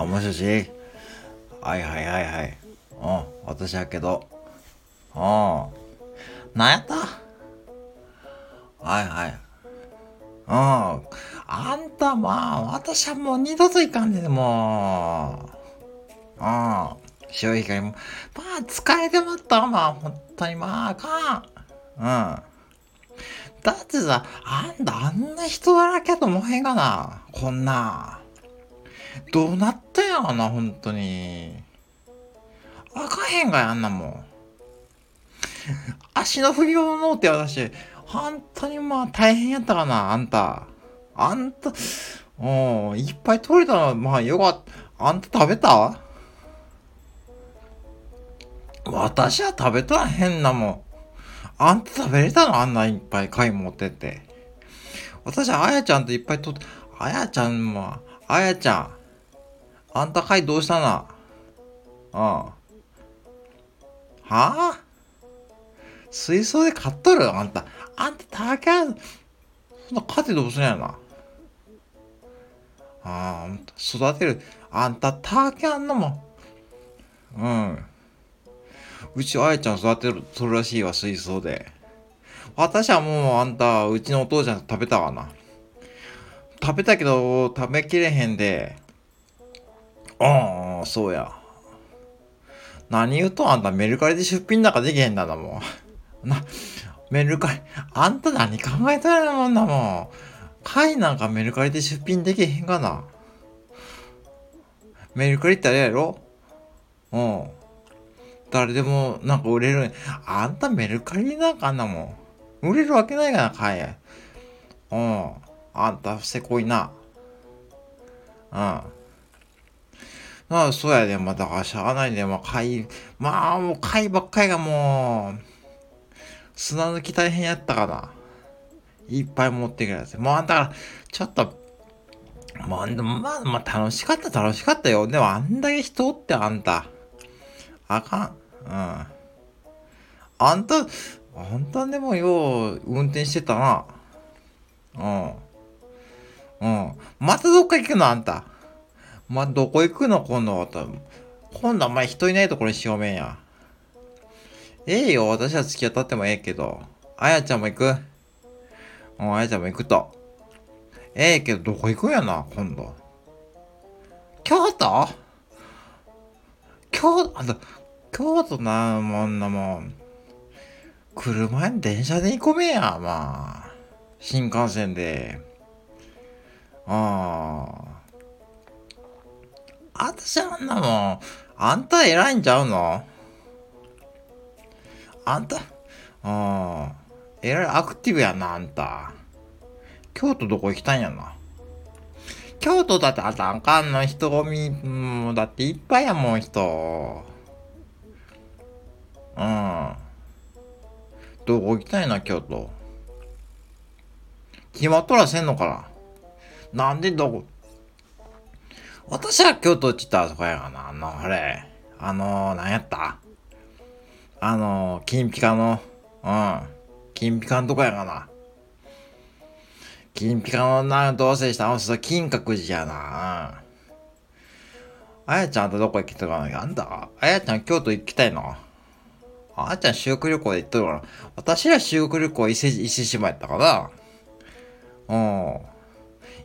あ、もしもしはいはいはいはい。うん、私やけど。うん。なんやった？はいはい。うん。あんたまあ、私はもう二度といかんねん、もう。うん。潮干狩りも。まあ、疲れてまった、まあ、本当にまあ、あかん。うん。だってさ、あんたあんな人だらけと思へんがな。こんな。どうなったやろな、本当に。あかへんがや、あんなもん。足の不良のって私、本当にまあ大変やったかな、あんた。あんた、うん、いっぱい取れたの、まあよかった。あんた食べた？私は食べとらへんなもん。あんた食べれたの？あんないっぱい貝持ってって。私はあやちゃんといっぱい取って、あやちゃんも、あやちゃん。あんた貝どうしたなうん。はあ？水槽で買っとる？あんた。あんた高い。そんな勝てどうすんやな。ああ、育てる。あんた竹あんのもうん。うちあやちゃん育てる、とるらしいわ、水槽で。私はもうあんた、うちのお父ちゃん食べたわな。食べたけど、食べきれへんで。ああ、そうや。何言うとあんたメルカリで出品なんかできへんだな、もう。な、メルカリ、あんた何考えたらもんだもん。貝なんかメルカリで出品できへんかな。メルカリってあれやろ？うん。誰でもなんか売れる。あんたメルカリなんかあんなもん。売れるわけないかな、買え。うん。あんた、せこいな。うん。ああ、そうやで、まあ、だからしゃあないで、まあ、貝、まあ、もう貝ばっかりがもう、砂抜き大変やったかな。いっぱい持ってくるやつ。もう、だから、ちょっと、まあ、まあ、まあ、楽しかった、楽しかったよ。でも、あんだけ人おってあんた。あかん。うん。あんた、あんたでもよう運転してたな。うん。うん。またどっか行くのあんた。ま、どこ行くの今度は。今度は前人いないところにしようめんや。ええよ。私は付き合ったってもええけど。あやちゃんも行くうん、あやちゃんも行くと。ええけど、どこ行くんやな、今度。京都？京都、あんた、京都な、もんなもん。車に電車で行こめや、まあ。新幹線で。ああ。あたしあんなもん。あんた偉いんちゃうの？あんた、ああ。えらいアクティブやな、あんた。京都どこ行きたいんやな？京都だってあたんかんの？人混み、もうだっていっぱいやもん、人。うん。どこ行きたいな、京都？決まっとらせんのかな？なんでどこ？私は京都って言ったらそこやがな。あの、あれ。あのー、何やった？あのー、金ピカの、うん。金ピカのとこやがな。金ピカのな、どうせしたあの人、金閣寺やな。あやちゃんとどこ行きたかなあんだ？あやちゃん京都行きたいの？あーちゃん修学旅行で行っとるから。私ら修学旅行伊勢、伊勢島やったかな。うん。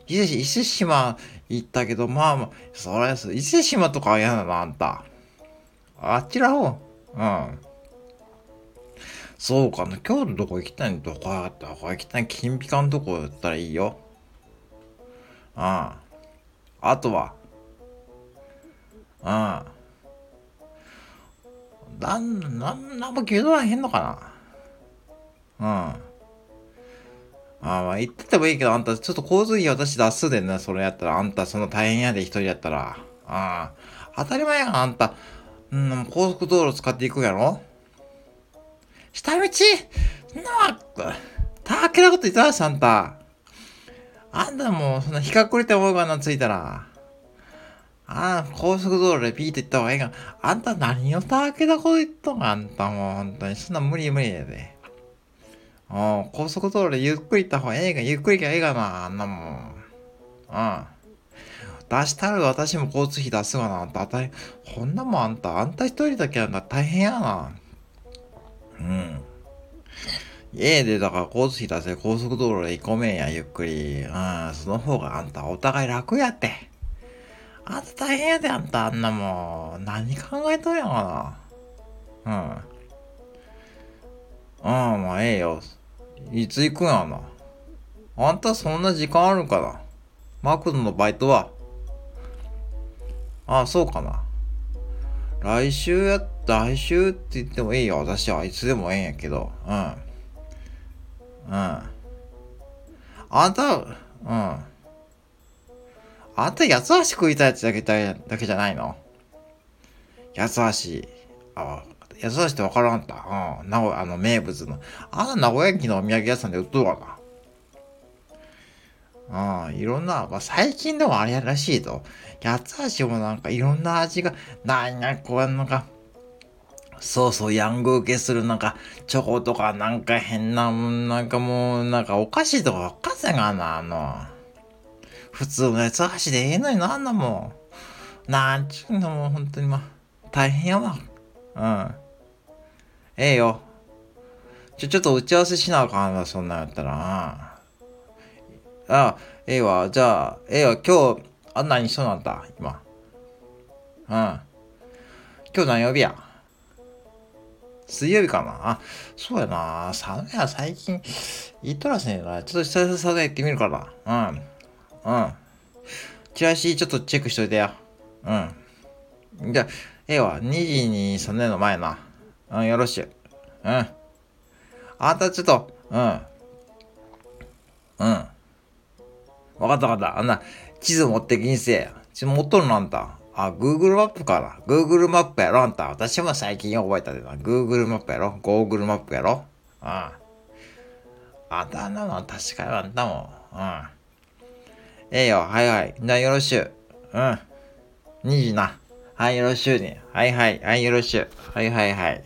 伊勢、伊勢島行ったけど、まあまあ、それです。伊勢島とか嫌だな、あんた。あっちら方。うん。そうかな。今日どこ行きたいの？どこやった？どこ行きたい金ピカのとこだったらいいよ。うん。あとは。うん。なん、なん、なんも決めとらへんのかなうん。あまあ、言っててもいいけど、あんた、ちょっと交通費私出すでな、それやったら。あんた、その大変やで、一人やったら。ああ。当たり前やん、あんた。うん、高速道路使っていくやろ下道なあ、たけなこと言ったらし、あんた。あんたもう、そんな日が暮れて思うがな、ついたら。ああ、高速道路でピーって言った方がいいが、あんた何をたわけだこと言っとんあんたもう本当に。そんな無理無理やで。うん、高速道路でゆっくり行った方がええが、ゆっくりがええがな、あんなもん。うん。出したら私も交通費出すがな。あんた、大こんなもんあんた、あんた一人だけあんた大変やな。うん。家でだから交通費出せ、高速道路で行こめんや、ゆっくり。うん、その方があんたお互い楽やって。あんた大変やで、あんた、あんなもん。何考えとんやがな。うん。ああ、まあええよ。いつ行くんやな。あんたそんな時間あるかな。マクドのバイトは。ああ、そうかな。来週や、来週って言ってもいいよ。私はいつでもええんやけど。うん。うん。あんた、うん。あんた八つ橋食いたいやつだけだけじゃないの？八つ橋。ああ、八つ橋ってわからんた。うん。名古屋、あの、名物の。あの名古屋駅のお土産屋さんで売っとるかな。うん。いろんな、まあ、最近でもあれらしいと。八つ橋もなんかいろんな味が、なんや、こうなんか、そうそう、ヤング受けするなんか、チョコとかなんか変な、なんかもう、なんかお菓子とかおかせがな、あの。普通の八つ橋でええのになんだもん。なんちゅうのもう本当にまあ大変やわ。うん。ええよ。ちょ、ちょっと打ち合わせしなあかんな、そんなんやったら。ああ、ええわ。じゃあ、ええわ。今日、あんなにそうなんだ、今。うん。今日何曜日や？水曜日かなあ、そうやな。サウナ最近、行っとらせねえな。ちょっと久々サウナ行ってみるから。うん。うん。チラシちょっとチェックしといてや。うん。じゃあ、ええわ。2時にそんなの前な。うん、よろしゅう。うん。あんたちょっと、うん。うん。わかったわかった。あんな、地図持ってきんせえ。ち持っとるのあんた。あ、Google マップかな。Google マップやろあんた。私も最近覚えたでな。Google マップやろ ?Google マップやろうん。あんたなの確かにあんたも。うん。ええよ。はいはい。じゃあよろしゅう。うん。二時な。はい、よろしゅうに。はいはい。はい、よろしゅう。はいはいはい。